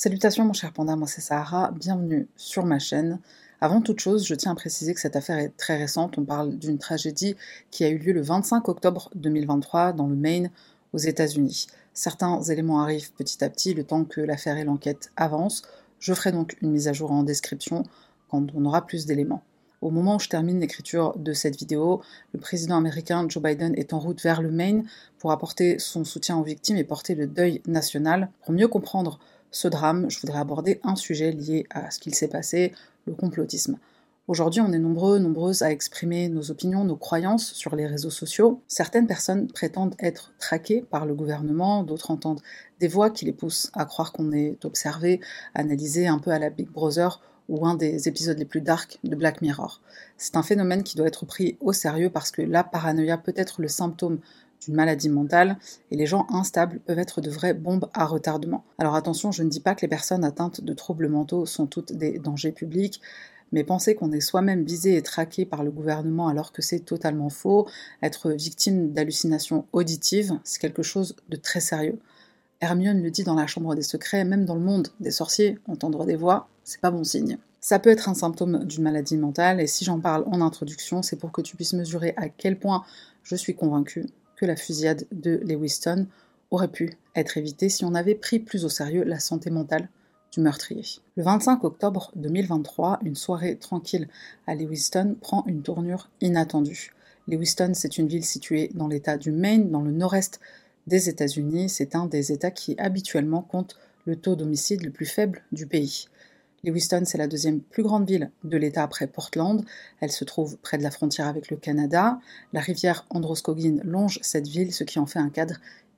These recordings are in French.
Salutations mon cher panda, moi c'est Sahara, bienvenue sur ma chaîne. Avant toute chose, je tiens à préciser que cette affaire est très récente, on parle d'une tragédie qui a eu lieu le 25 octobre 2023 dans le Maine, aux États-Unis. Certains éléments arrivent petit à petit le temps que l'affaire et l'enquête avancent. Je ferai donc une mise à jour en description quand on aura plus d'éléments. Au moment où je termine l'écriture de cette vidéo, le président américain Joe Biden est en route vers le Maine pour apporter son soutien aux victimes et porter le deuil national. Pour mieux comprendre ce drame, je voudrais aborder un sujet lié à ce qu'il s'est passé, le complotisme. Aujourd'hui, on est nombreux, nombreuses à exprimer nos opinions, nos croyances sur les réseaux sociaux. Certaines personnes prétendent être traquées par le gouvernement, d'autres entendent des voix qui les poussent à croire qu'on est observé, analysé un peu à la Big Brother ou un des épisodes les plus dark de Black Mirror. C'est un phénomène qui doit être pris au sérieux parce que la paranoïa peut être le symptôme d'une maladie mentale, et les gens instables peuvent être de vraies bombes à retardement. Alors attention, je ne dis pas que les personnes atteintes de troubles mentaux sont toutes des dangers publics, mais penser qu'on est soi-même visé et traqué par le gouvernement alors que c'est totalement faux, être victime d'hallucinations auditives, c'est quelque chose de très sérieux. Hermione le dit dans la Chambre des Secrets, même dans le monde des sorciers, entendre des voix, c'est pas bon signe. Ça peut être un symptôme d'une maladie mentale, et si j'en parle en introduction, c'est pour que tu puisses mesurer à quel point je suis convaincue que la fusillade de Lewiston aurait pu être évitée si on avait pris plus au sérieux la santé mentale du meurtrier. Le 25 octobre 2023, une soirée tranquille à Lewiston prend une tournure inattendue. Lewiston, c'est une ville située dans l'État du Maine, dans le nord-est des États-Unis. C'est un des États qui habituellement compte le taux d'homicide le plus faible du pays. Lewiston, c'est la deuxième plus grande ville de l'État après Portland. Elle se trouve près de la frontière avec le Canada. La rivière Androscoggin longe cette ville, ce qui en fait un cadre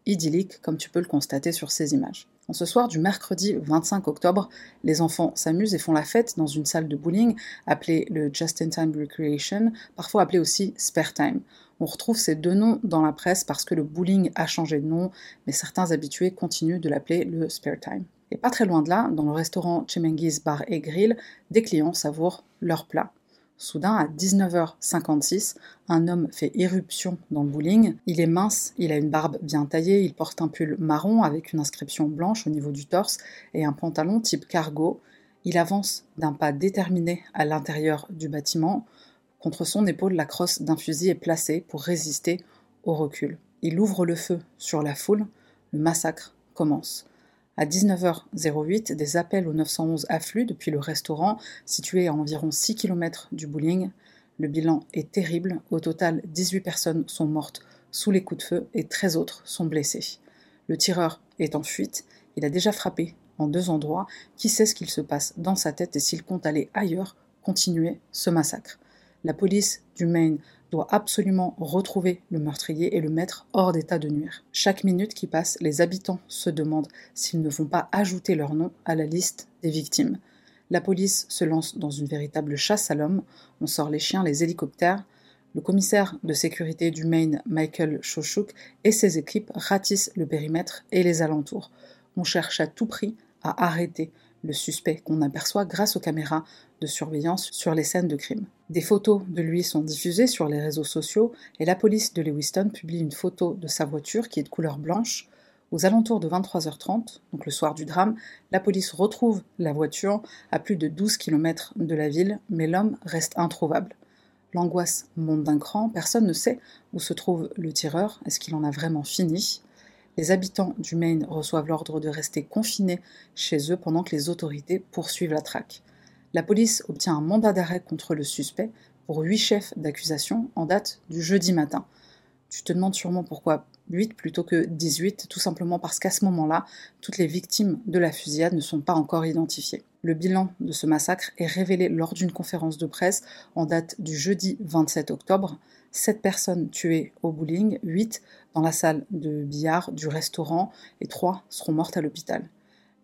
idyllique, comme tu peux le constater sur ces images. En ce soir du mercredi 25 octobre, les enfants s'amusent et font la fête dans une salle de bowling appelée le Just-in-Time Recreation, parfois appelée aussi Spare Time. On retrouve ces deux noms dans la presse parce que le bowling a changé de nom, mais certains habitués continuent de l'appeler le Spare Time. Et pas très loin de là, dans le restaurant Chemengis Bar et Grill, des clients savourent leur plat. Soudain, à 19h56, un homme fait irruption dans le bowling. Il est mince, il a une barbe bien taillée, il porte un pull marron avec une inscription blanche au niveau du torse et un pantalon type cargo. Il avance d'un pas déterminé à l'intérieur du bâtiment. Contre son épaule, la crosse d'un fusil est placée pour résister au recul. Il ouvre le feu sur la foule. Le massacre commence. À 19h08, des appels au 911 affluent depuis le restaurant, situé à environ 6 km du bowling. Le bilan est terrible. Au total, 18 personnes sont mortes sous les coups de feu et 13 autres sont blessées. Le tireur est en fuite. Il a déjà frappé en deux endroits. Qui sait ce qu'il se passe dans sa tête et s'il compte aller ailleurs, continuer ce massacre? La police du Maine doit absolument retrouver le meurtrier et le mettre hors d'état de nuire. Chaque minute qui passe, les habitants se demandent s'ils ne vont pas ajouter leur nom à la liste des victimes. La police se lance dans une véritable chasse à l'homme, on sort les chiens, les hélicoptères. Le commissaire de sécurité du Maine, Michael Shoshuk, et ses équipes ratissent le périmètre et les alentours. On cherche à tout prix à arrêter le suspect qu'on aperçoit grâce aux caméras de surveillance sur les scènes de crime. Des photos de lui sont diffusées sur les réseaux sociaux et la police de Lewiston publie une photo de sa voiture qui est de couleur blanche. Aux alentours de 23h30, donc le soir du drame, la police retrouve la voiture à plus de 12 km de la ville, mais l'homme reste introuvable. L'angoisse monte d'un cran, personne ne sait où se trouve le tireur, est-ce qu'il en a vraiment fini? Les habitants du Maine reçoivent l'ordre de rester confinés chez eux pendant que les autorités poursuivent la traque. La police obtient un mandat d'arrêt contre le suspect pour huit chefs d'accusation en date du jeudi matin. Tu te demandes sûrement pourquoi 8 plutôt que 18, tout simplement parce qu'à ce moment-là, toutes les victimes de la fusillade ne sont pas encore identifiées. Le bilan de ce massacre est révélé lors d'une conférence de presse en date du jeudi 27 octobre. 7 personnes tuées au bowling, 8 dans la salle de billard du restaurant et 3 seront mortes à l'hôpital.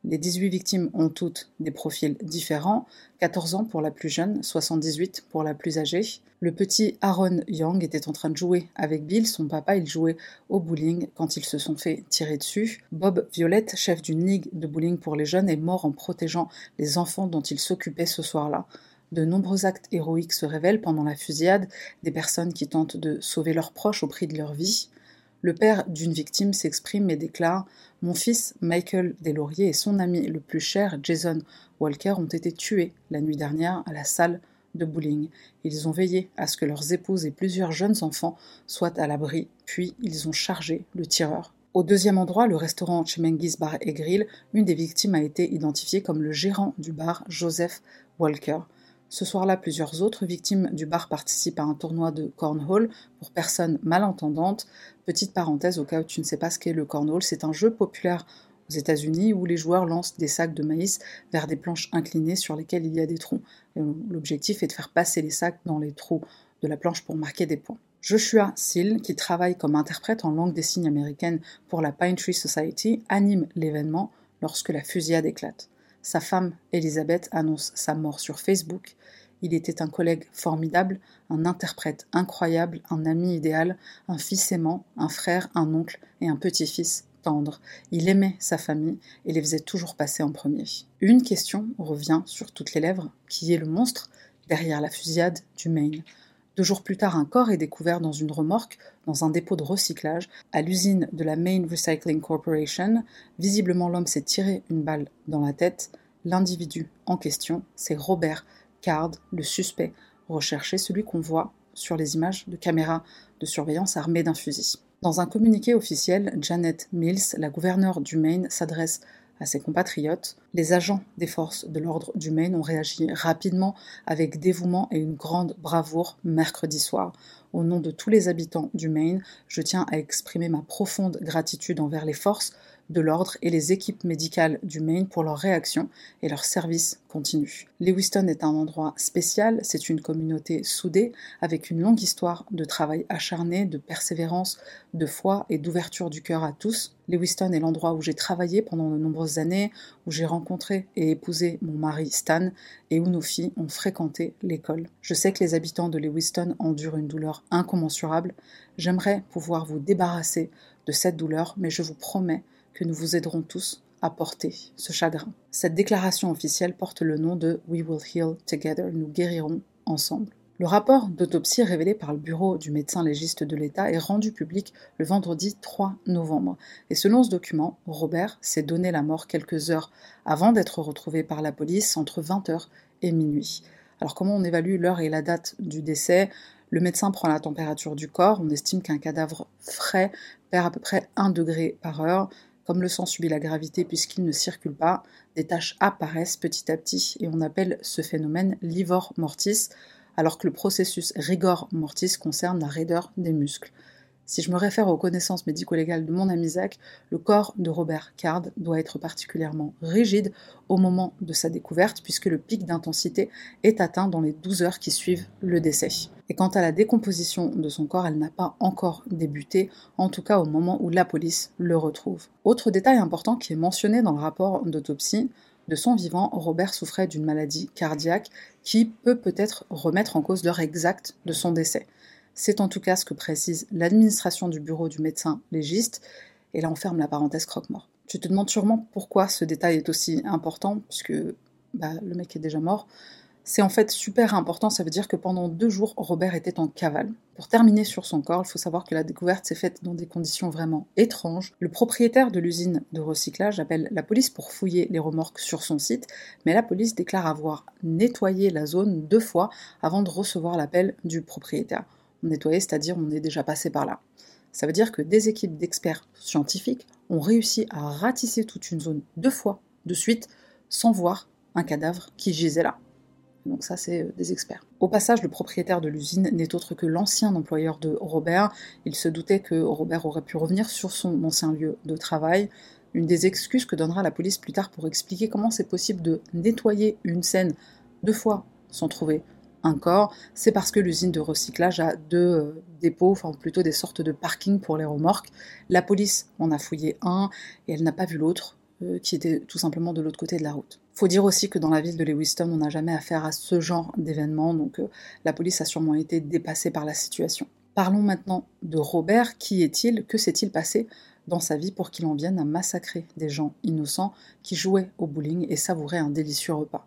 Les 18 victimes ont toutes des profils différents, 14 ans pour la plus jeune, 78 pour la plus âgée. Le petit Aaron Young était en train de jouer avec Bill, son papa, il jouait au bowling quand ils se sont fait tirer dessus. Bob Violette, chef d'une ligue de bowling pour les jeunes, est mort en protégeant les enfants dont il s'occupait ce soir-là. De nombreux actes héroïques se révèlent pendant la fusillade, des personnes qui tentent de sauver leurs proches au prix de leur vie. Le père d'une victime s'exprime et déclare Mon fils Michael Deslauriers et son ami le plus cher, Jason Walker, ont été tués la nuit dernière à la salle de bowling. Ils ont veillé à ce que leurs épouses et plusieurs jeunes enfants soient à l'abri, puis ils ont chargé le tireur. Au deuxième endroit, le restaurant Chimengis Bar et Grill, une des victimes a été identifiée comme le gérant du bar, Joseph Walker. Ce soir-là, plusieurs autres victimes du bar participent à un tournoi de cornhole pour personnes malentendantes. Petite parenthèse au cas où tu ne sais pas ce qu'est le cornhole, c'est un jeu populaire aux États-Unis où les joueurs lancent des sacs de maïs vers des planches inclinées sur lesquelles il y a des trous. L'objectif est de faire passer les sacs dans les trous de la planche pour marquer des points. Joshua Seal, qui travaille comme interprète en langue des signes américaine pour la Pine Tree Society, anime l'événement lorsque la fusillade éclate. Sa femme, Elisabeth, annonce sa mort sur Facebook. Il était un collègue formidable, un interprète incroyable, un ami idéal, un fils aimant, un frère, un oncle et un petit-fils tendre. Il aimait sa famille et les faisait toujours passer en premier. Une question revient sur toutes les lèvres, qui est le monstre derrière la fusillade du Maine? Deux jours plus tard, un corps est découvert dans une remorque dans un dépôt de recyclage à l'usine de la Main Recycling Corporation. Visiblement, l'homme s'est tiré une balle dans la tête. L'individu en question, c'est Robert Card, le suspect recherché, celui qu'on voit sur les images de caméras de surveillance armées d'un fusil. Dans un communiqué officiel, Janet Mills, la gouverneure du Maine, s'adresse à ses compatriotes, les agents des forces de l'ordre du Maine ont réagi rapidement, avec dévouement et une grande bravoure mercredi soir. Au nom de tous les habitants du Maine, je tiens à exprimer ma profonde gratitude envers les forces de l'ordre et les équipes médicales du Maine pour leur réaction et leur service continu. Lewiston est un endroit spécial, c'est une communauté soudée avec une longue histoire de travail acharné, de persévérance, de foi et d'ouverture du cœur à tous. Lewiston est l'endroit où j'ai travaillé pendant de nombreuses années, où j'ai rencontré et épousé mon mari Stan et où nos filles ont fréquenté l'école. Je sais que les habitants de Lewiston endurent une douleur incommensurable. J'aimerais pouvoir vous débarrasser de cette douleur, mais je vous promets que nous vous aiderons tous à porter ce chagrin. Cette déclaration officielle porte le nom de We Will Heal Together, nous guérirons ensemble. Le rapport d'autopsie révélé par le bureau du médecin légiste de l'État est rendu public le vendredi 3 novembre. Et selon ce document, Robert s'est donné la mort quelques heures avant d'être retrouvé par la police entre 20h et minuit. Alors comment on évalue l'heure et la date du décès? Le médecin prend la température du corps. On estime qu'un cadavre frais perd à peu près 1 degré par heure. Comme le sang subit la gravité puisqu'il ne circule pas, des taches apparaissent petit à petit et on appelle ce phénomène livor mortis, alors que le processus rigor mortis concerne la raideur des muscles. Si je me réfère aux connaissances médico-légales de mon ami Zach, le corps de Robert Card doit être particulièrement rigide au moment de sa découverte, puisque le pic d'intensité est atteint dans les 12 heures qui suivent le décès. Et quant à la décomposition de son corps, elle n'a pas encore débuté, en tout cas au moment où la police le retrouve. Autre détail important qui est mentionné dans le rapport d'autopsie, de son vivant, Robert souffrait d'une maladie cardiaque qui peut peut-être remettre en cause l'heure exacte de son décès. C'est en tout cas ce que précise l'administration du bureau du médecin légiste, et là on ferme la parenthèse croque-mort. Tu te demandes sûrement pourquoi ce détail est aussi important, puisque bah, le mec est déjà mort. C'est en fait super important, ça veut dire que pendant deux jours, Robert était en cavale. Pour terminer sur son corps, il faut savoir que la découverte s'est faite dans des conditions vraiment étranges. Le propriétaire de l'usine de recyclage appelle la police pour fouiller les remorques sur son site, mais la police déclare avoir nettoyé la zone deux fois avant de recevoir l'appel du propriétaire nettoyer, c'est-à-dire on est déjà passé par là. Ça veut dire que des équipes d'experts scientifiques ont réussi à ratisser toute une zone deux fois de suite sans voir un cadavre qui gisait là. Donc ça, c'est euh, des experts. Au passage, le propriétaire de l'usine n'est autre que l'ancien employeur de Robert. Il se doutait que Robert aurait pu revenir sur son ancien lieu de travail. Une des excuses que donnera la police plus tard pour expliquer comment c'est possible de nettoyer une scène deux fois sans trouver corps, c'est parce que l'usine de recyclage a deux euh, dépôts, enfin plutôt des sortes de parkings pour les remorques. La police en a fouillé un et elle n'a pas vu l'autre, euh, qui était tout simplement de l'autre côté de la route. Faut dire aussi que dans la ville de Lewiston, on n'a jamais affaire à ce genre d'événement, donc euh, la police a sûrement été dépassée par la situation. Parlons maintenant de Robert. Qui est-il? Que s'est-il passé dans sa vie pour qu'il en vienne à massacrer des gens innocents qui jouaient au bowling et savouraient un délicieux repas?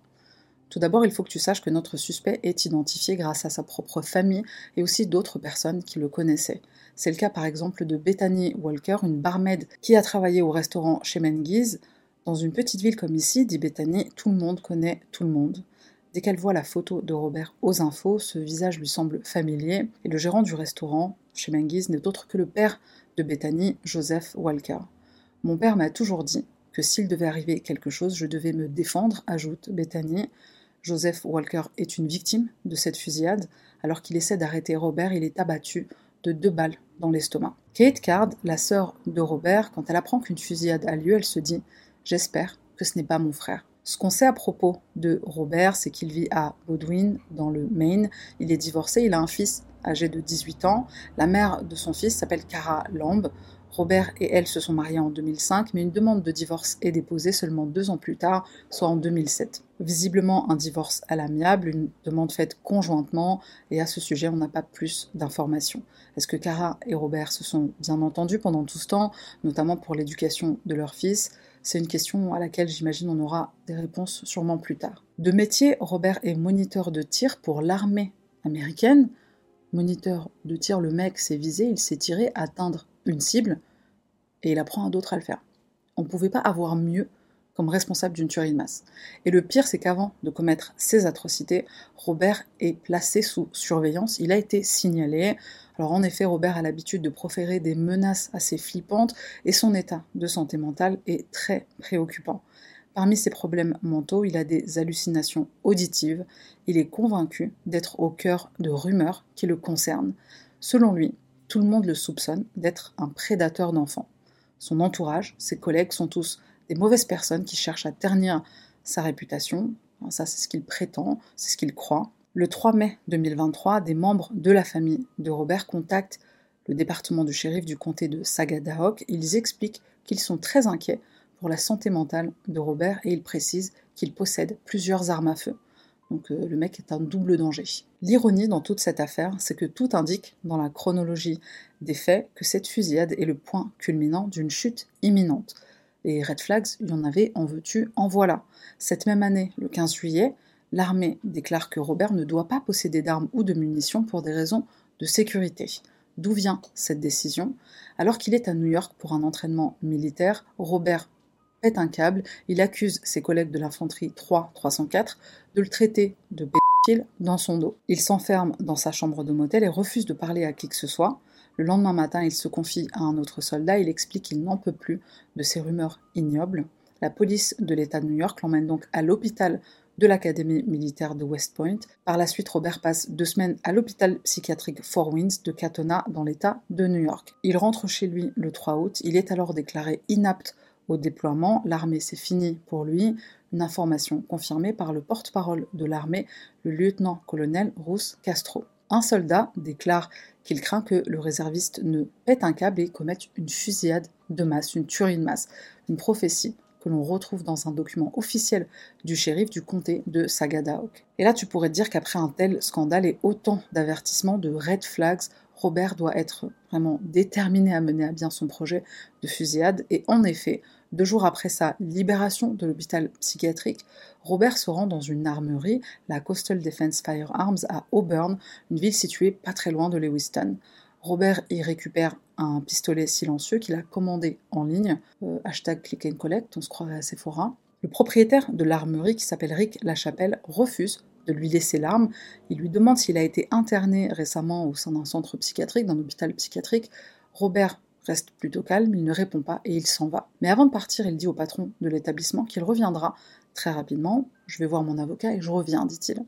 Tout d'abord, il faut que tu saches que notre suspect est identifié grâce à sa propre famille et aussi d'autres personnes qui le connaissaient. C'est le cas par exemple de Bethany Walker, une barmaid qui a travaillé au restaurant chez Mengiz. Dans une petite ville comme ici, dit Bethany, tout le monde connaît tout le monde. Dès qu'elle voit la photo de Robert aux infos, ce visage lui semble familier et le gérant du restaurant chez Mengiz n'est autre que le père de Bethany, Joseph Walker. Mon père m'a toujours dit que s'il devait arriver quelque chose, je devais me défendre, ajoute Bethany. Joseph Walker est une victime de cette fusillade. Alors qu'il essaie d'arrêter Robert, il est abattu de deux balles dans l'estomac. Kate Card, la sœur de Robert, quand elle apprend qu'une fusillade a lieu, elle se dit J'espère que ce n'est pas mon frère. Ce qu'on sait à propos de Robert, c'est qu'il vit à Bodwin, dans le Maine. Il est divorcé, il a un fils âgé de 18 ans. La mère de son fils s'appelle Cara Lamb. Robert et elle se sont mariés en 2005, mais une demande de divorce est déposée seulement deux ans plus tard, soit en 2007. Visiblement un divorce à l'amiable, une demande faite conjointement, et à ce sujet on n'a pas plus d'informations. Est-ce que Cara et Robert se sont bien entendus pendant tout ce temps, notamment pour l'éducation de leur fils? C'est une question à laquelle j'imagine on aura des réponses sûrement plus tard. De métier, Robert est moniteur de tir pour l'armée américaine. Moniteur de tir, le mec s'est visé, il s'est tiré, atteindre une cible, et il apprend à d'autres à le faire. On ne pouvait pas avoir mieux comme responsable d'une tuerie de masse. Et le pire, c'est qu'avant de commettre ces atrocités, Robert est placé sous surveillance, il a été signalé. Alors en effet, Robert a l'habitude de proférer des menaces assez flippantes et son état de santé mentale est très préoccupant. Parmi ses problèmes mentaux, il a des hallucinations auditives. Il est convaincu d'être au cœur de rumeurs qui le concernent. Selon lui, tout le monde le soupçonne d'être un prédateur d'enfants. Son entourage, ses collègues sont tous des mauvaises personnes qui cherchent à ternir sa réputation. Ça, c'est ce qu'il prétend, c'est ce qu'il croit. Le 3 mai 2023, des membres de la famille de Robert contactent le département du shérif du comté de Sagadahoc. Ils expliquent qu'ils sont très inquiets pour la santé mentale de Robert et ils précisent qu'il possède plusieurs armes à feu. Donc euh, le mec est un double danger. L'ironie dans toute cette affaire, c'est que tout indique dans la chronologie des faits que cette fusillade est le point culminant d'une chute imminente. Les red flags, il y en avait, en veux-tu, en voilà. Cette même année, le 15 juillet, l'armée déclare que Robert ne doit pas posséder d'armes ou de munitions pour des raisons de sécurité. D'où vient cette décision? Alors qu'il est à New York pour un entraînement militaire, Robert un câble, il accuse ses collègues de l'infanterie 3-304 de le traiter de pédophile dans son dos. Il s'enferme dans sa chambre de motel et refuse de parler à qui que ce soit. Le lendemain matin, il se confie à un autre soldat, il explique qu'il n'en peut plus de ces rumeurs ignobles. La police de l'État de New York l'emmène donc à l'hôpital de l'Académie militaire de West Point. Par la suite, Robert passe deux semaines à l'hôpital psychiatrique Four Winds de Katona dans l'État de New York. Il rentre chez lui le 3 août, il est alors déclaré inapte au déploiement, l'armée c'est fini pour lui, une information confirmée par le porte-parole de l'armée, le lieutenant-colonel Rousse Castro. Un soldat déclare qu'il craint que le réserviste ne pète un câble et commette une fusillade de masse, une tuerie de masse, une prophétie que l'on retrouve dans un document officiel du shérif du comté de Sagadahoc. Et là, tu pourrais dire qu'après un tel scandale et autant d'avertissements, de red flags, Robert doit être vraiment déterminé à mener à bien son projet de fusillade. Et en effet, deux jours après sa libération de l'hôpital psychiatrique, Robert se rend dans une armerie, la Coastal Defense Firearms à Auburn, une ville située pas très loin de Lewiston. Robert y récupère un pistolet silencieux qu'il a commandé en ligne, euh, hashtag click and collect, on se croirait à Sephora. Le propriétaire de l'armerie, qui s'appelle Rick Lachapelle, refuse de lui laisser l'arme. Il lui demande s'il a été interné récemment au sein d'un centre psychiatrique, d'un hôpital psychiatrique. Robert reste plutôt calme, il ne répond pas et il s'en va. Mais avant de partir, il dit au patron de l'établissement qu'il reviendra très rapidement. Je vais voir mon avocat et je reviens, dit-il.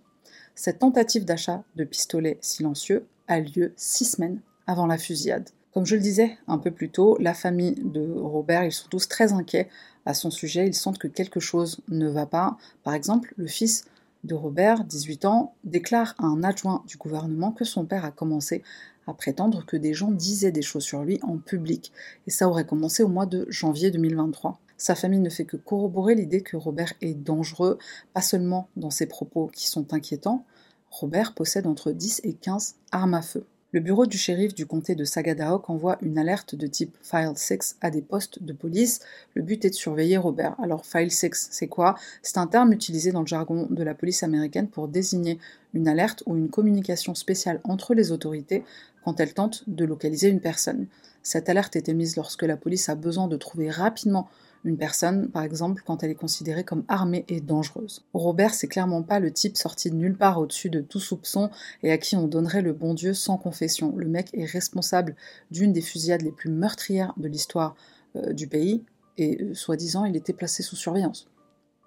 Cette tentative d'achat de pistolet silencieux a lieu six semaines avant la fusillade. Comme je le disais un peu plus tôt, la famille de Robert, ils sont tous très inquiets à son sujet, ils sentent que quelque chose ne va pas. Par exemple, le fils de Robert, 18 ans, déclare à un adjoint du gouvernement que son père a commencé à prétendre que des gens disaient des choses sur lui en public, et ça aurait commencé au mois de janvier 2023. Sa famille ne fait que corroborer l'idée que Robert est dangereux, pas seulement dans ses propos qui sont inquiétants, Robert possède entre 10 et 15 armes à feu. Le bureau du shérif du comté de Sagadahoc envoie une alerte de type File 6 à des postes de police. Le but est de surveiller Robert. Alors File 6, c'est quoi? C'est un terme utilisé dans le jargon de la police américaine pour désigner une alerte ou une communication spéciale entre les autorités quand elles tentent de localiser une personne. Cette alerte est émise lorsque la police a besoin de trouver rapidement une personne, par exemple, quand elle est considérée comme armée et dangereuse. Robert, c'est clairement pas le type sorti de nulle part au-dessus de tout soupçon et à qui on donnerait le bon Dieu sans confession. Le mec est responsable d'une des fusillades les plus meurtrières de l'histoire euh, du pays et, euh, soi-disant, il était placé sous surveillance.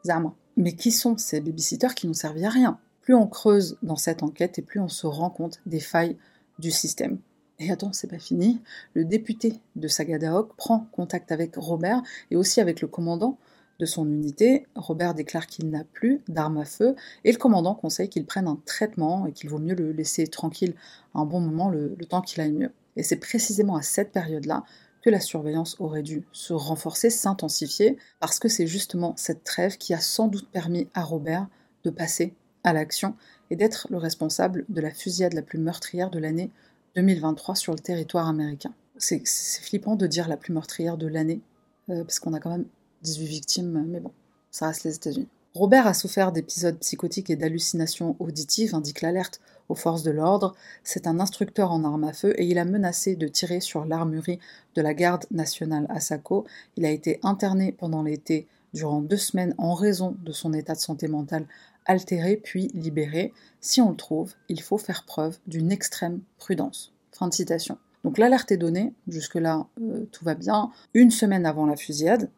Zama. Mais qui sont ces babysitters qui n'ont servi à rien? Plus on creuse dans cette enquête et plus on se rend compte des failles du système. Et attends, c'est pas fini. Le député de Sagadahoc prend contact avec Robert et aussi avec le commandant de son unité. Robert déclare qu'il n'a plus d'armes à feu et le commandant conseille qu'il prenne un traitement et qu'il vaut mieux le laisser tranquille un bon moment le, le temps qu'il aille mieux. Et c'est précisément à cette période-là que la surveillance aurait dû se renforcer, s'intensifier, parce que c'est justement cette trêve qui a sans doute permis à Robert de passer à l'action et d'être le responsable de la fusillade la plus meurtrière de l'année 2023 sur le territoire américain. C'est flippant de dire la plus meurtrière de l'année, euh, parce qu'on a quand même 18 victimes, mais bon, ça reste les États-Unis. Robert a souffert d'épisodes psychotiques et d'hallucinations auditives, indique l'alerte aux forces de l'ordre. C'est un instructeur en armes à feu et il a menacé de tirer sur l'armurerie de la garde nationale à Saco. Il a été interné pendant l'été durant deux semaines en raison de son état de santé mentale altéré puis libéré. Si on le trouve, il faut faire preuve d'une extrême prudence. Fin de citation. Donc l'alerte est donnée, jusque-là euh, tout va bien. Une semaine avant la fusillade,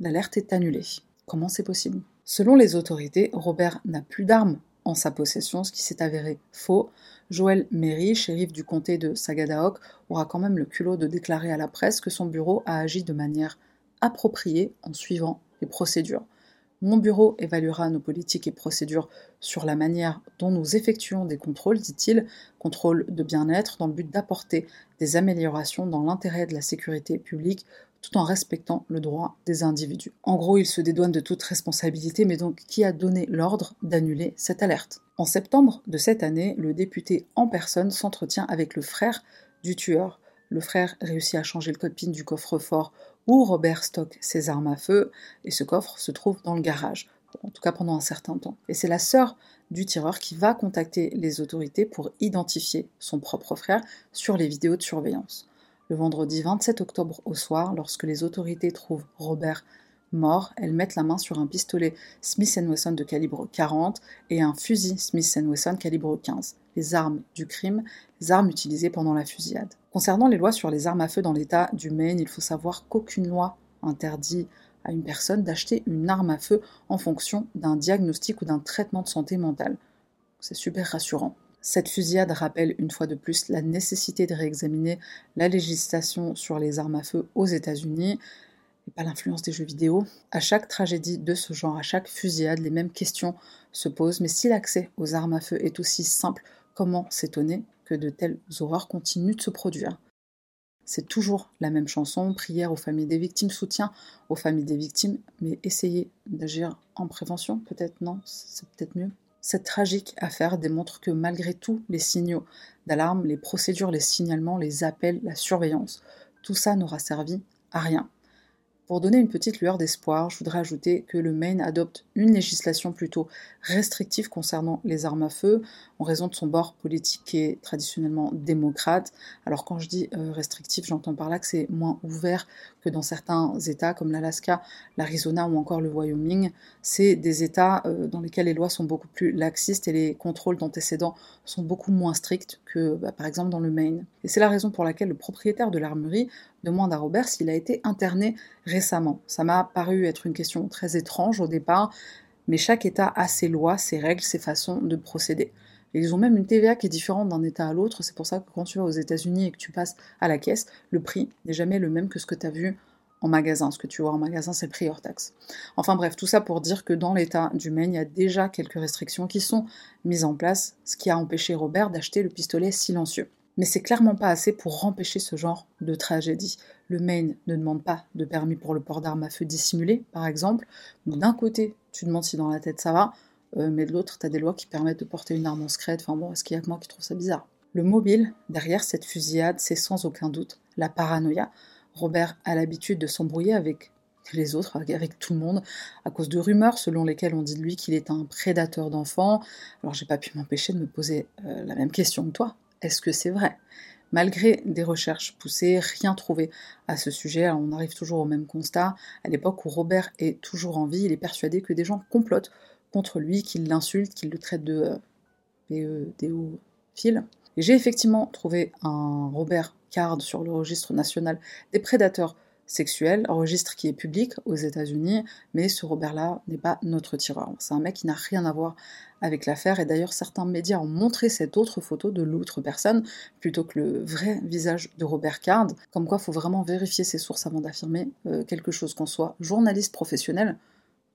l'alerte est annulée. Comment c'est possible? Selon les autorités, Robert n'a plus d'armes en sa possession, ce qui s'est avéré faux. Joël Méry, shérif du comté de Sagadahoc, aura quand même le culot de déclarer à la presse que son bureau a agi de manière appropriée en suivant les procédures. Mon bureau évaluera nos politiques et procédures sur la manière dont nous effectuons des contrôles, dit-il, contrôles de bien-être dans le but d'apporter des améliorations dans l'intérêt de la sécurité publique tout en respectant le droit des individus. En gros, il se dédouane de toute responsabilité, mais donc qui a donné l'ordre d'annuler cette alerte? En septembre de cette année, le député en personne s'entretient avec le frère du tueur. Le frère réussit à changer le code PIN du coffre-fort où Robert stocke ses armes à feu, et ce coffre se trouve dans le garage, en tout cas pendant un certain temps. Et c'est la sœur du tireur qui va contacter les autorités pour identifier son propre frère sur les vidéos de surveillance. Le vendredi 27 octobre au soir, lorsque les autorités trouvent Robert mort, elles mettent la main sur un pistolet Smith Wesson de calibre 40 et un fusil Smith Wesson calibre 15, les armes du crime, les armes utilisées pendant la fusillade. Concernant les lois sur les armes à feu dans l'État du Maine, il faut savoir qu'aucune loi interdit à une personne d'acheter une arme à feu en fonction d'un diagnostic ou d'un traitement de santé mentale. C'est super rassurant. Cette fusillade rappelle une fois de plus la nécessité de réexaminer la législation sur les armes à feu aux États-Unis et pas l'influence des jeux vidéo. À chaque tragédie de ce genre, à chaque fusillade, les mêmes questions se posent. Mais si l'accès aux armes à feu est aussi simple, comment s'étonner? De telles horreurs continuent de se produire. C'est toujours la même chanson, prière aux familles des victimes, soutien aux familles des victimes, mais essayez d'agir en prévention, peut-être non, c'est peut-être mieux. Cette tragique affaire démontre que malgré tous les signaux d'alarme, les procédures, les signalements, les appels, la surveillance, tout ça n'aura servi à rien. Pour donner une petite lueur d'espoir, je voudrais ajouter que le Maine adopte une législation plutôt restrictive concernant les armes à feu, en raison de son bord politique qui est traditionnellement démocrate. Alors quand je dis euh, restrictif, j'entends par là que c'est moins ouvert que dans certains États comme l'Alaska, l'Arizona ou encore le Wyoming. C'est des États euh, dans lesquels les lois sont beaucoup plus laxistes et les contrôles d'antécédents sont beaucoup moins stricts que bah, par exemple dans le Maine. Et c'est la raison pour laquelle le propriétaire de l'armerie demande à Robert s'il a été interné récemment. Ça m'a paru être une question très étrange au départ, mais chaque État a ses lois, ses règles, ses façons de procéder. ils ont même une TVA qui est différente d'un État à l'autre, c'est pour ça que quand tu vas aux États-Unis et que tu passes à la caisse, le prix n'est jamais le même que ce que tu as vu en magasin. Ce que tu vois en magasin, c'est le prix hors taxe. Enfin bref, tout ça pour dire que dans l'État du Maine, il y a déjà quelques restrictions qui sont mises en place, ce qui a empêché Robert d'acheter le pistolet silencieux mais c'est clairement pas assez pour empêcher ce genre de tragédie. Le Maine ne demande pas de permis pour le port d'armes à feu dissimulé, par exemple. D'un côté, tu demandes si dans la tête ça va, euh, mais de l'autre, tu as des lois qui permettent de porter une arme en secrète. Enfin bon, est-ce qu'il y a que moi qui trouve ça bizarre? Le mobile derrière cette fusillade, c'est sans aucun doute la paranoïa. Robert a l'habitude de s'embrouiller avec les autres, avec tout le monde, à cause de rumeurs selon lesquelles on dit de lui qu'il est un prédateur d'enfants. Alors j'ai pas pu m'empêcher de me poser euh, la même question que toi. Est-ce que c'est vrai? Malgré des recherches poussées, rien trouvé à ce sujet. on arrive toujours au même constat. À l'époque où Robert est toujours en vie, il est persuadé que des gens complotent contre lui, qu'ils l'insultent, qu'ils le traitent de euh, pédophiles. Et j'ai effectivement trouvé un Robert Card sur le registre national des prédateurs sexuels, un registre qui est public aux États-Unis, mais ce Robert-là n'est pas notre tireur. C'est un mec qui n'a rien à voir avec l'affaire, et d'ailleurs certains médias ont montré cette autre photo de l'autre personne plutôt que le vrai visage de Robert Card, comme quoi il faut vraiment vérifier ses sources avant d'affirmer euh, quelque chose qu'on soit journaliste professionnel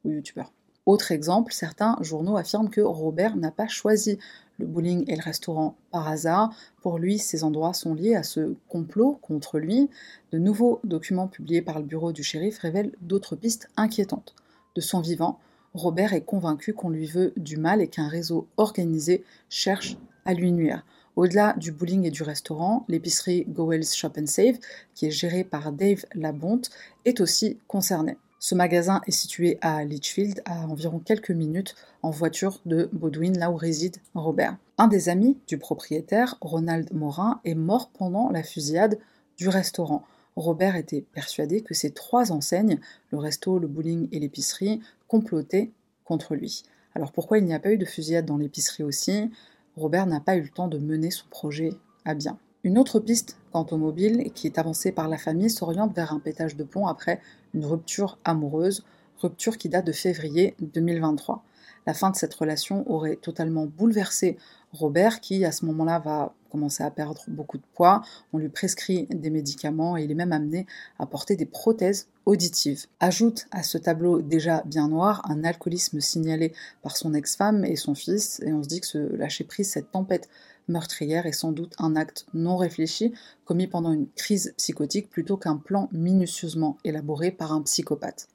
ou youtubeur. Autre exemple, certains journaux affirment que Robert n'a pas choisi le bowling et le restaurant par hasard. Pour lui, ces endroits sont liés à ce complot contre lui. De nouveaux documents publiés par le bureau du shérif révèlent d'autres pistes inquiétantes. De son vivant, Robert est convaincu qu'on lui veut du mal et qu'un réseau organisé cherche à lui nuire. Au-delà du bowling et du restaurant, l'épicerie Goel's Shop and Save, qui est gérée par Dave Labonte, est aussi concernée. Ce magasin est situé à Litchfield, à environ quelques minutes en voiture de Baudouin, là où réside Robert. Un des amis du propriétaire, Ronald Morin, est mort pendant la fusillade du restaurant. Robert était persuadé que ces trois enseignes, le resto, le bowling et l'épicerie, complotaient contre lui. Alors pourquoi il n'y a pas eu de fusillade dans l'épicerie aussi? Robert n'a pas eu le temps de mener son projet à bien. Une autre piste quant au mobile, qui est avancée par la famille, s'oriente vers un pétage de plomb après une rupture amoureuse, rupture qui date de février 2023. La fin de cette relation aurait totalement bouleversé Robert, qui à ce moment-là va commencer à perdre beaucoup de poids. On lui prescrit des médicaments et il est même amené à porter des prothèses auditives. Ajoute à ce tableau déjà bien noir un alcoolisme signalé par son ex-femme et son fils, et on se dit que ce lâcher prise, cette tempête meurtrière est sans doute un acte non réfléchi, commis pendant une crise psychotique plutôt qu'un plan minutieusement élaboré par un psychopathe.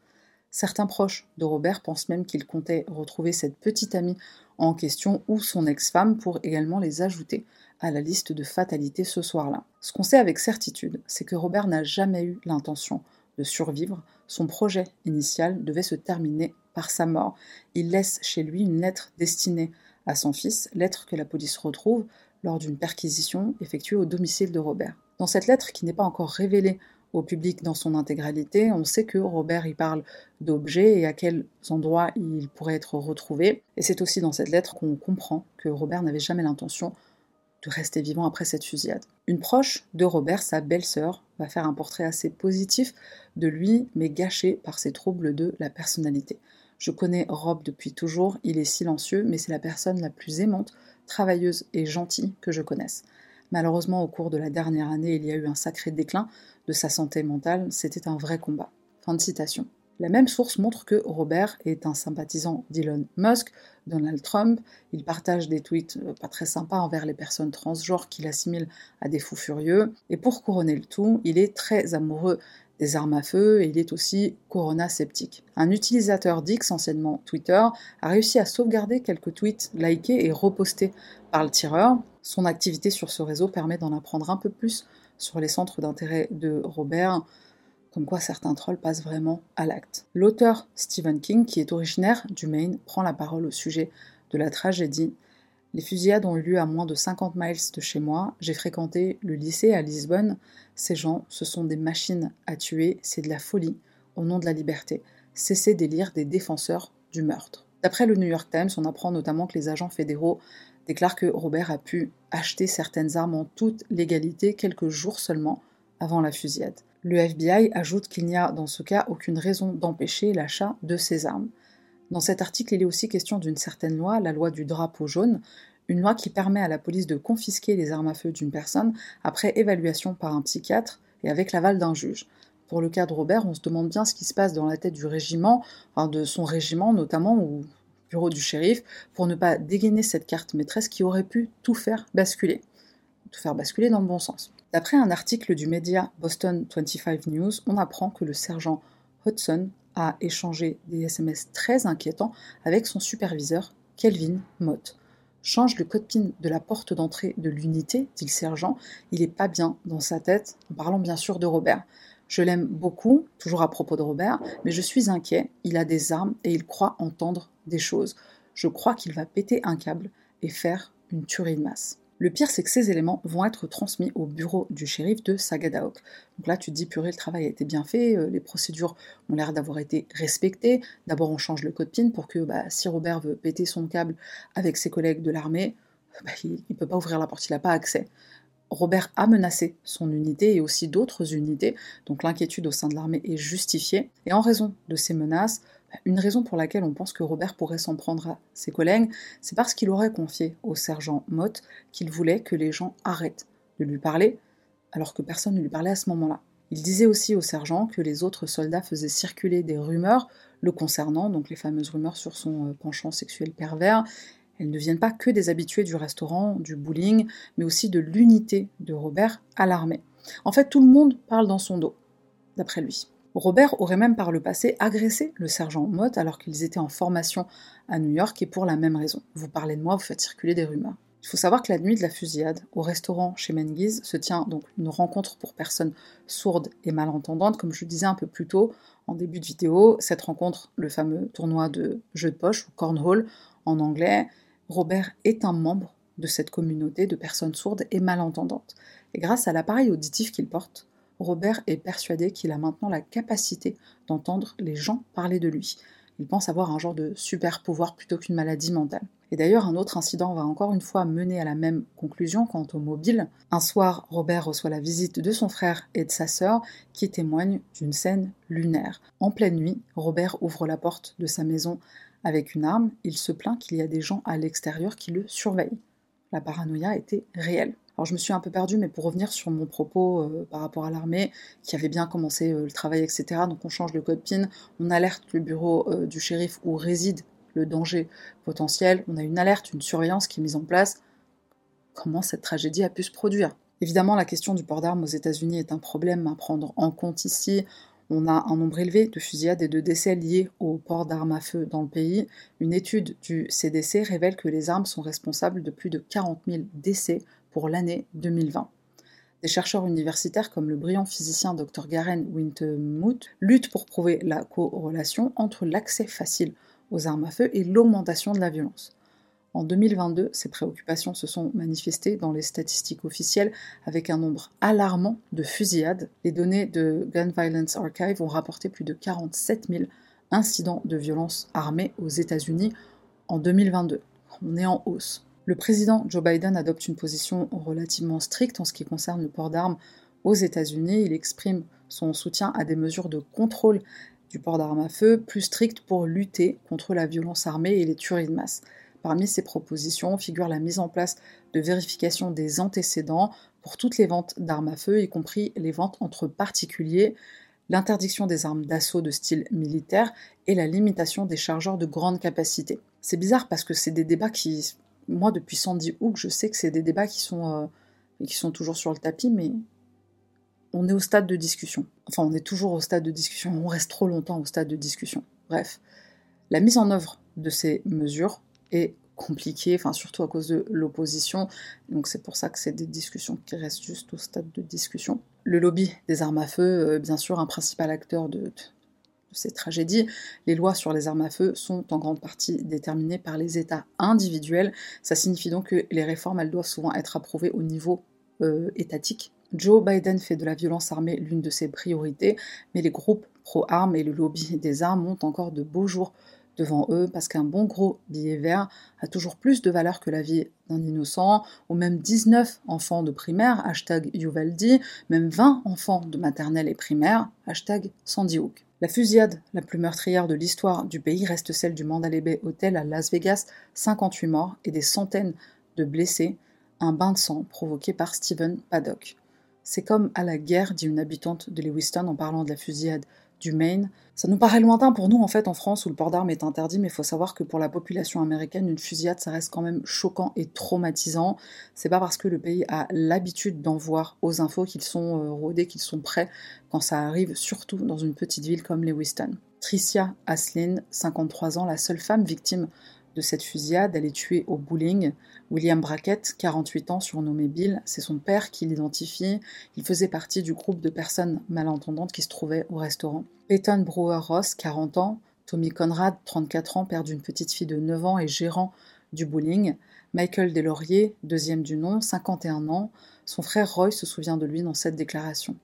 Certains proches de Robert pensent même qu'il comptait retrouver cette petite amie en question ou son ex-femme pour également les ajouter à la liste de fatalités ce soir-là. Ce qu'on sait avec certitude, c'est que Robert n'a jamais eu l'intention de survivre, son projet initial devait se terminer par sa mort. Il laisse chez lui une lettre destinée à son fils, lettre que la police retrouve lors d'une perquisition effectuée au domicile de Robert. Dans cette lettre, qui n'est pas encore révélée au public dans son intégralité, on sait que Robert y parle d'objets et à quels endroits il pourrait être retrouvé. Et c'est aussi dans cette lettre qu'on comprend que Robert n'avait jamais l'intention de rester vivant après cette fusillade. Une proche de Robert, sa belle-sœur, va faire un portrait assez positif de lui, mais gâché par ses troubles de la personnalité. Je connais Rob depuis toujours, il est silencieux, mais c'est la personne la plus aimante, travailleuse et gentille que je connaisse. Malheureusement, au cours de la dernière année, il y a eu un sacré déclin de sa santé mentale, c'était un vrai combat. Fin de citation. La même source montre que Robert est un sympathisant d'Elon Musk, Donald Trump. Il partage des tweets euh, pas très sympas envers les personnes transgenres qu'il assimile à des fous furieux. Et pour couronner le tout, il est très amoureux des armes à feu et il est aussi Corona sceptique. Un utilisateur d'X, anciennement Twitter, a réussi à sauvegarder quelques tweets likés et repostés par le tireur. Son activité sur ce réseau permet d'en apprendre un peu plus sur les centres d'intérêt de Robert, comme quoi certains trolls passent vraiment à l'acte. L'auteur Stephen King, qui est originaire du Maine, prend la parole au sujet de la tragédie les fusillades ont eu lieu à moins de 50 miles de chez moi. J'ai fréquenté le lycée à Lisbonne. Ces gens, ce sont des machines à tuer, c'est de la folie, au nom de la liberté. Cessez d'élire des défenseurs du meurtre. D'après le New York Times, on apprend notamment que les agents fédéraux déclarent que Robert a pu acheter certaines armes en toute légalité quelques jours seulement avant la fusillade. Le FBI ajoute qu'il n'y a dans ce cas aucune raison d'empêcher l'achat de ces armes. Dans cet article, il est aussi question d'une certaine loi, la loi du drapeau jaune, une loi qui permet à la police de confisquer les armes à feu d'une personne après évaluation par un psychiatre et avec l'aval d'un juge. Pour le cas de Robert, on se demande bien ce qui se passe dans la tête du régiment, de son régiment notamment, ou bureau du shérif, pour ne pas dégainer cette carte maîtresse qui aurait pu tout faire basculer. Tout faire basculer dans le bon sens. D'après un article du média Boston 25 News, on apprend que le sergent Hudson a échangé des SMS très inquiétants avec son superviseur, Kelvin Mott. Change le code PIN de la porte d'entrée de l'unité, dit le sergent. Il est pas bien dans sa tête, en parlant bien sûr de Robert. Je l'aime beaucoup, toujours à propos de Robert, mais je suis inquiet. Il a des armes et il croit entendre des choses. Je crois qu'il va péter un câble et faire une tuerie de masse. Le pire, c'est que ces éléments vont être transmis au bureau du shérif de Sagadaok. Donc là, tu te dis, purée, le travail a été bien fait, euh, les procédures ont l'air d'avoir été respectées. D'abord, on change le code PIN pour que bah, si Robert veut péter son câble avec ses collègues de l'armée, bah, il ne peut pas ouvrir la porte, il n'a pas accès. Robert a menacé son unité et aussi d'autres unités, donc l'inquiétude au sein de l'armée est justifiée. Et en raison de ces menaces, une raison pour laquelle on pense que Robert pourrait s'en prendre à ses collègues, c'est parce qu'il aurait confié au sergent Mott qu'il voulait que les gens arrêtent de lui parler, alors que personne ne lui parlait à ce moment-là. Il disait aussi au sergent que les autres soldats faisaient circuler des rumeurs le concernant, donc les fameuses rumeurs sur son euh, penchant sexuel pervers. Elles ne viennent pas que des habitués du restaurant, du bowling, mais aussi de l'unité de Robert à l'armée. En fait, tout le monde parle dans son dos, d'après lui. Robert aurait même par le passé agressé le sergent Mott alors qu'ils étaient en formation à New York et pour la même raison. Vous parlez de moi, vous faites circuler des rumeurs. Il faut savoir que la nuit de la fusillade, au restaurant chez Mengiz, se tient donc une rencontre pour personnes sourdes et malentendantes, comme je le disais un peu plus tôt en début de vidéo. Cette rencontre, le fameux tournoi de jeu de poche ou cornhole en anglais, Robert est un membre de cette communauté de personnes sourdes et malentendantes. Et grâce à l'appareil auditif qu'il porte, Robert est persuadé qu'il a maintenant la capacité d'entendre les gens parler de lui. Il pense avoir un genre de super pouvoir plutôt qu'une maladie mentale. Et d'ailleurs, un autre incident va encore une fois mener à la même conclusion quant au mobile. Un soir, Robert reçoit la visite de son frère et de sa sœur qui témoignent d'une scène lunaire. En pleine nuit, Robert ouvre la porte de sa maison avec une arme. Il se plaint qu'il y a des gens à l'extérieur qui le surveillent. La paranoïa était réelle. Alors je me suis un peu perdue, mais pour revenir sur mon propos euh, par rapport à l'armée, qui avait bien commencé euh, le travail, etc., donc on change le code PIN, on alerte le bureau euh, du shérif où réside le danger potentiel, on a une alerte, une surveillance qui est mise en place. Comment cette tragédie a pu se produire? Évidemment, la question du port d'armes aux États-Unis est un problème à prendre en compte ici. On a un nombre élevé de fusillades et de décès liés au port d'armes à feu dans le pays. Une étude du CDC révèle que les armes sont responsables de plus de 40 000 décès pour l'année 2020. Des chercheurs universitaires comme le brillant physicien Dr Garen Wintemut luttent pour prouver la corrélation entre l'accès facile aux armes à feu et l'augmentation de la violence. En 2022, ces préoccupations se sont manifestées dans les statistiques officielles avec un nombre alarmant de fusillades. Les données de Gun Violence Archive ont rapporté plus de 47 000 incidents de violence armée aux États-Unis en 2022. On est en hausse. Le président Joe Biden adopte une position relativement stricte en ce qui concerne le port d'armes aux États-Unis. Il exprime son soutien à des mesures de contrôle du port d'armes à feu plus strictes pour lutter contre la violence armée et les tueries de masse. Parmi ces propositions figure la mise en place de vérification des antécédents pour toutes les ventes d'armes à feu, y compris les ventes entre particuliers, l'interdiction des armes d'assaut de style militaire et la limitation des chargeurs de grande capacité. C'est bizarre parce que c'est des débats qui moi, depuis Sandy Hook, je sais que c'est des débats qui sont, euh, qui sont toujours sur le tapis, mais on est au stade de discussion. Enfin, on est toujours au stade de discussion, on reste trop longtemps au stade de discussion. Bref, la mise en œuvre de ces mesures est compliquée, enfin surtout à cause de l'opposition, donc c'est pour ça que c'est des discussions qui restent juste au stade de discussion. Le lobby des armes à feu, euh, bien sûr, un principal acteur de, ces tragédies, les lois sur les armes à feu sont en grande partie déterminées par les États individuels. Ça signifie donc que les réformes, elles doivent souvent être approuvées au niveau euh, étatique. Joe Biden fait de la violence armée l'une de ses priorités, mais les groupes pro-armes et le lobby des armes ont encore de beaux jours devant eux parce qu'un bon gros billet vert a toujours plus de valeur que la vie d'un innocent, ou même 19 enfants de primaire, hashtag Uvaldi, même 20 enfants de maternelle et primaire, hashtag Sandy Hook. La fusillade la plus meurtrière de l'histoire du pays reste celle du Mandalay Bay Hotel à Las Vegas, 58 morts et des centaines de blessés, un bain de sang provoqué par Stephen Paddock. C'est comme à la guerre, dit une habitante de Lewiston en parlant de la fusillade du Maine. Ça nous paraît lointain pour nous, en fait, en France, où le port d'armes est interdit, mais il faut savoir que pour la population américaine, une fusillade, ça reste quand même choquant et traumatisant. C'est pas parce que le pays a l'habitude d'en voir aux infos qu'ils sont euh, rodés, qu'ils sont prêts quand ça arrive, surtout dans une petite ville comme Lewiston. Tricia Aslin, 53 ans, la seule femme victime de cette fusillade, elle est tuée au bowling. William Brackett, 48 ans, surnommé Bill, c'est son père qui l'identifie. Il faisait partie du groupe de personnes malentendantes qui se trouvaient au restaurant. Peyton Brewer Ross, 40 ans. Tommy Conrad, 34 ans, père d'une petite fille de 9 ans et gérant du bowling. Michael Deslauriers, deuxième du nom, 51 ans. Son frère Roy se souvient de lui dans cette déclaration.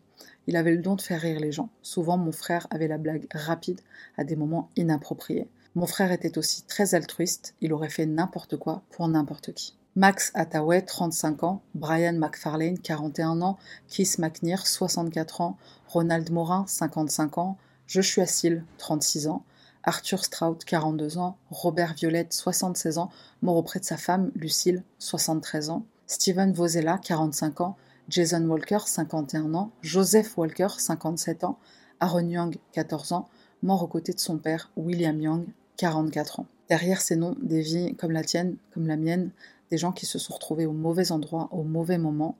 Il avait le don de faire rire les gens. Souvent, mon frère avait la blague rapide à des moments inappropriés. Mon frère était aussi très altruiste, il aurait fait n'importe quoi pour n'importe qui. Max Attaway, 35 ans, Brian McFarlane, 41 ans, Keith McNear, 64 ans, Ronald Morin, 55 ans, Joshua Seal, 36 ans, Arthur Strout, 42 ans, Robert Violette, 76 ans, mort auprès de sa femme, Lucille, 73 ans, Steven Vozella, 45 ans, Jason Walker, 51 ans, Joseph Walker, 57 ans, Aaron Young, 14 ans, mort aux côtés de son père, William Young, 44 ans. Derrière ces noms, des vies comme la tienne, comme la mienne, des gens qui se sont retrouvés au mauvais endroit, au mauvais moment.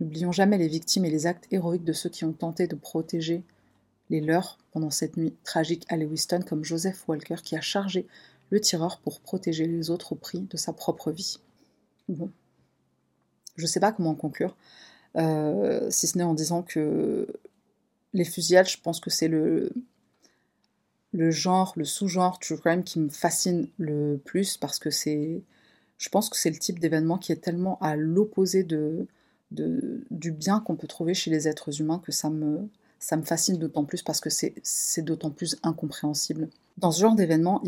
N'oublions jamais les victimes et les actes héroïques de ceux qui ont tenté de protéger les leurs pendant cette nuit tragique à Lewiston, comme Joseph Walker qui a chargé le tireur pour protéger les autres au prix de sa propre vie. Bon. Je ne sais pas comment conclure, euh, si ce n'est en disant que les fusillades, je pense que c'est le, le genre, le sous-genre true crime qui me fascine le plus parce que c'est, je pense que c'est le type d'événement qui est tellement à l'opposé de, du bien qu'on peut trouver chez les êtres humains que ça me, fascine d'autant plus parce que c'est, d'autant plus incompréhensible. Dans ce genre d'événement,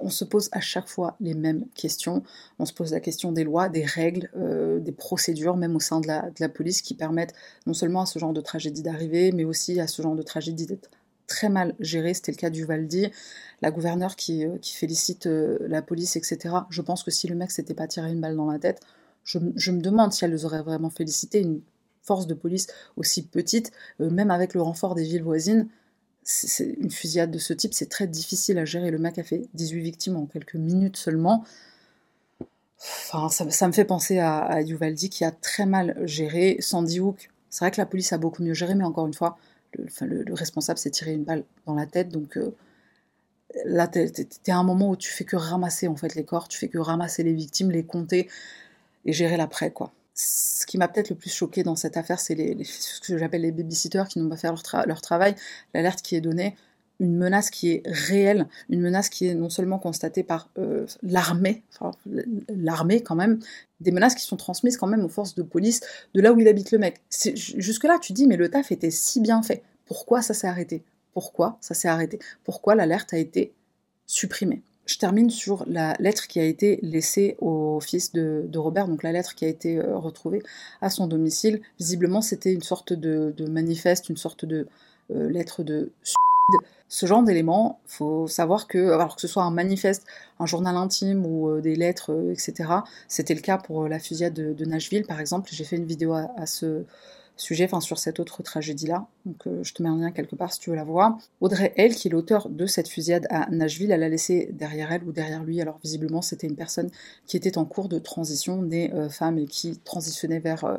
on se pose à chaque fois les mêmes questions. On se pose la question des lois, des règles, euh, des procédures, même au sein de la, de la, police, qui permettent non seulement à ce genre de tragédie d'arriver, mais aussi à ce genre de tragédie d'être très mal géré. C'était le cas du Valdi, la gouverneure qui, euh, félicite euh, la police, etc. Je pense que si le mec s'était pas tiré une balle dans la tête, je, me demande si elle les aurait vraiment félicité. Une force de police aussi petite, euh, même avec le renfort des villes voisines, c'est une fusillade de ce type, c'est très difficile à gérer. Le mec a fait 18 victimes en quelques minutes seulement. Enfin, ça, ça me fait penser à, à Uvaldi qui a très mal géré. Sandy Hook, c'est vrai que la police a beaucoup mieux géré, mais encore une fois, le, responsable s'est tiré une balle dans la tête, donc euh, là, t'es à un moment où tu fais que ramasser en fait les corps, tu fais que ramasser les victimes, les compter et gérer l'après, quoi. Ce qui m'a peut-être le plus choqué dans cette affaire, c'est les, ce que j'appelle les babysitters qui n'ont pas fait leur, leur travail, l'alerte qui est donnée, une menace qui est réelle, une menace qui est non seulement constatée par euh, l'armée, enfin, l'armée quand même, des menaces qui sont transmises quand même aux forces de police de là où il habite le mec. Jusque-là, tu dis, mais le taf était si bien fait. Pourquoi ça s'est arrêté? Pourquoi ça s'est arrêté? Pourquoi l'alerte a été supprimée? Je termine sur la lettre qui a été laissée au fils de, Robert, donc la lettre qui a été euh, retrouvée à son domicile. Visiblement, c'était une sorte de, manifeste, une sorte de euh, lettre de ce genre d'éléments, faut savoir que, alors que ce soit un manifeste, un journal intime ou euh, des lettres, euh, etc., c'était le cas pour euh, la fusillade de, Nashville, par exemple. J'ai fait une vidéo à, ce sujet, enfin sur cette autre tragédie-là, donc je te mets un lien quelque part si tu veux la voir. Audrey elle, qui est l'auteur de cette fusillade à Nashville, elle a laissé derrière elle ou derrière lui, alors visiblement c'était une personne qui était en cours de transition, née femme et qui transitionnait vers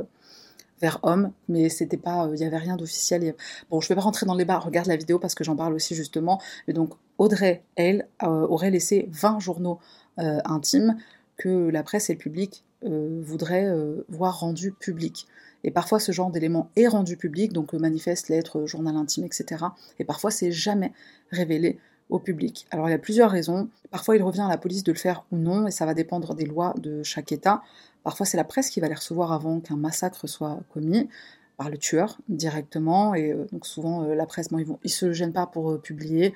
vers homme, mais c'était pas, il n'y avait rien d'officiel. Bon, je vais pas rentrer dans les bas, regarde la vidéo parce que j'en parle aussi justement. Mais donc, Audrey, elle, euh, aurait laissé 20 journaux euh, intimes que la presse et le public euh, voudraient voir rendus publics. Et parfois, ce genre d'élément est rendu public, donc manifeste, lettre, journal intime, etc. Et parfois, c'est jamais révélé au public. Alors il y a plusieurs raisons. Parfois il revient à la police de le faire ou non, et ça va dépendre des lois de chaque État. Parfois, c'est la presse qui va les recevoir avant qu'un massacre soit commis par le tueur directement. Et euh, donc souvent, euh, la presse, bon, ils, ne se gênent pas pour euh, publier.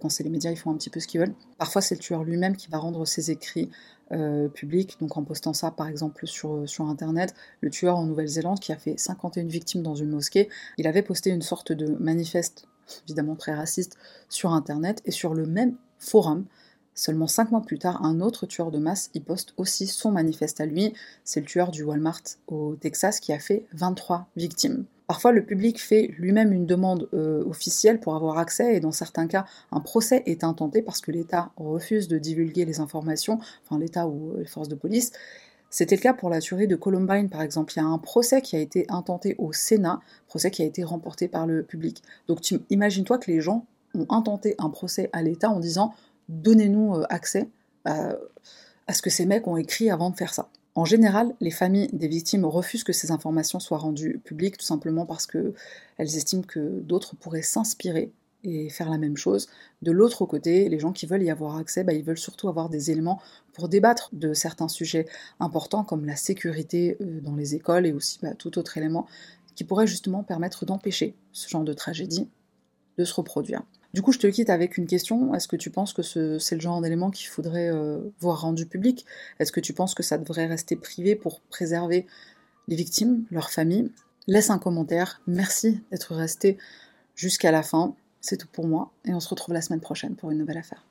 quand c'est les médias, ils font un petit peu ce qu'ils veulent. Parfois, c'est le tueur lui-même qui va rendre ses écrits publics, donc en postant ça, par exemple, sur, sur Internet. Le tueur en Nouvelle-Zélande, qui a fait 51 victimes dans une mosquée, il avait posté une sorte de manifeste, évidemment très raciste, sur Internet. Et sur le même forum, Seulement cinq mois plus tard, un autre tueur de masse y poste aussi son manifeste à lui. C'est le tueur du Walmart au Texas qui a fait 23 victimes. Parfois, le public fait lui-même une demande euh, officielle pour avoir accès et dans certains cas, un procès est intenté parce que l'État refuse de divulguer les informations, enfin l'État ou euh, les forces de police. C'était le cas pour la tuerie de Columbine, par exemple. Il y a un procès qui a été intenté au Sénat, procès qui a été remporté par le public. Donc imagine-toi que les gens ont intenté un procès à l'État en disant donnez-nous accès à ce que ces mecs ont écrit avant de faire ça. En général, les familles des victimes refusent que ces informations soient rendues publiques, tout simplement parce qu'elles estiment que d'autres pourraient s'inspirer et faire la même chose. De l'autre côté, les gens qui veulent y avoir accès, bah, ils veulent surtout avoir des éléments pour débattre de certains sujets importants comme la sécurité euh, dans les écoles et aussi bah, tout autre élément qui pourrait justement permettre d'empêcher ce genre de tragédie de se reproduire. Du coup, je te quitte avec une question. Est-ce que tu penses que c'est le genre d'élément qu'il faudrait euh, voir rendu public? Est-ce que tu penses que ça devrait rester privé pour préserver les victimes, leurs familles? Laisse un commentaire. Merci d'être resté jusqu'à la fin. C'est tout pour moi et on se retrouve la semaine prochaine pour une nouvelle affaire.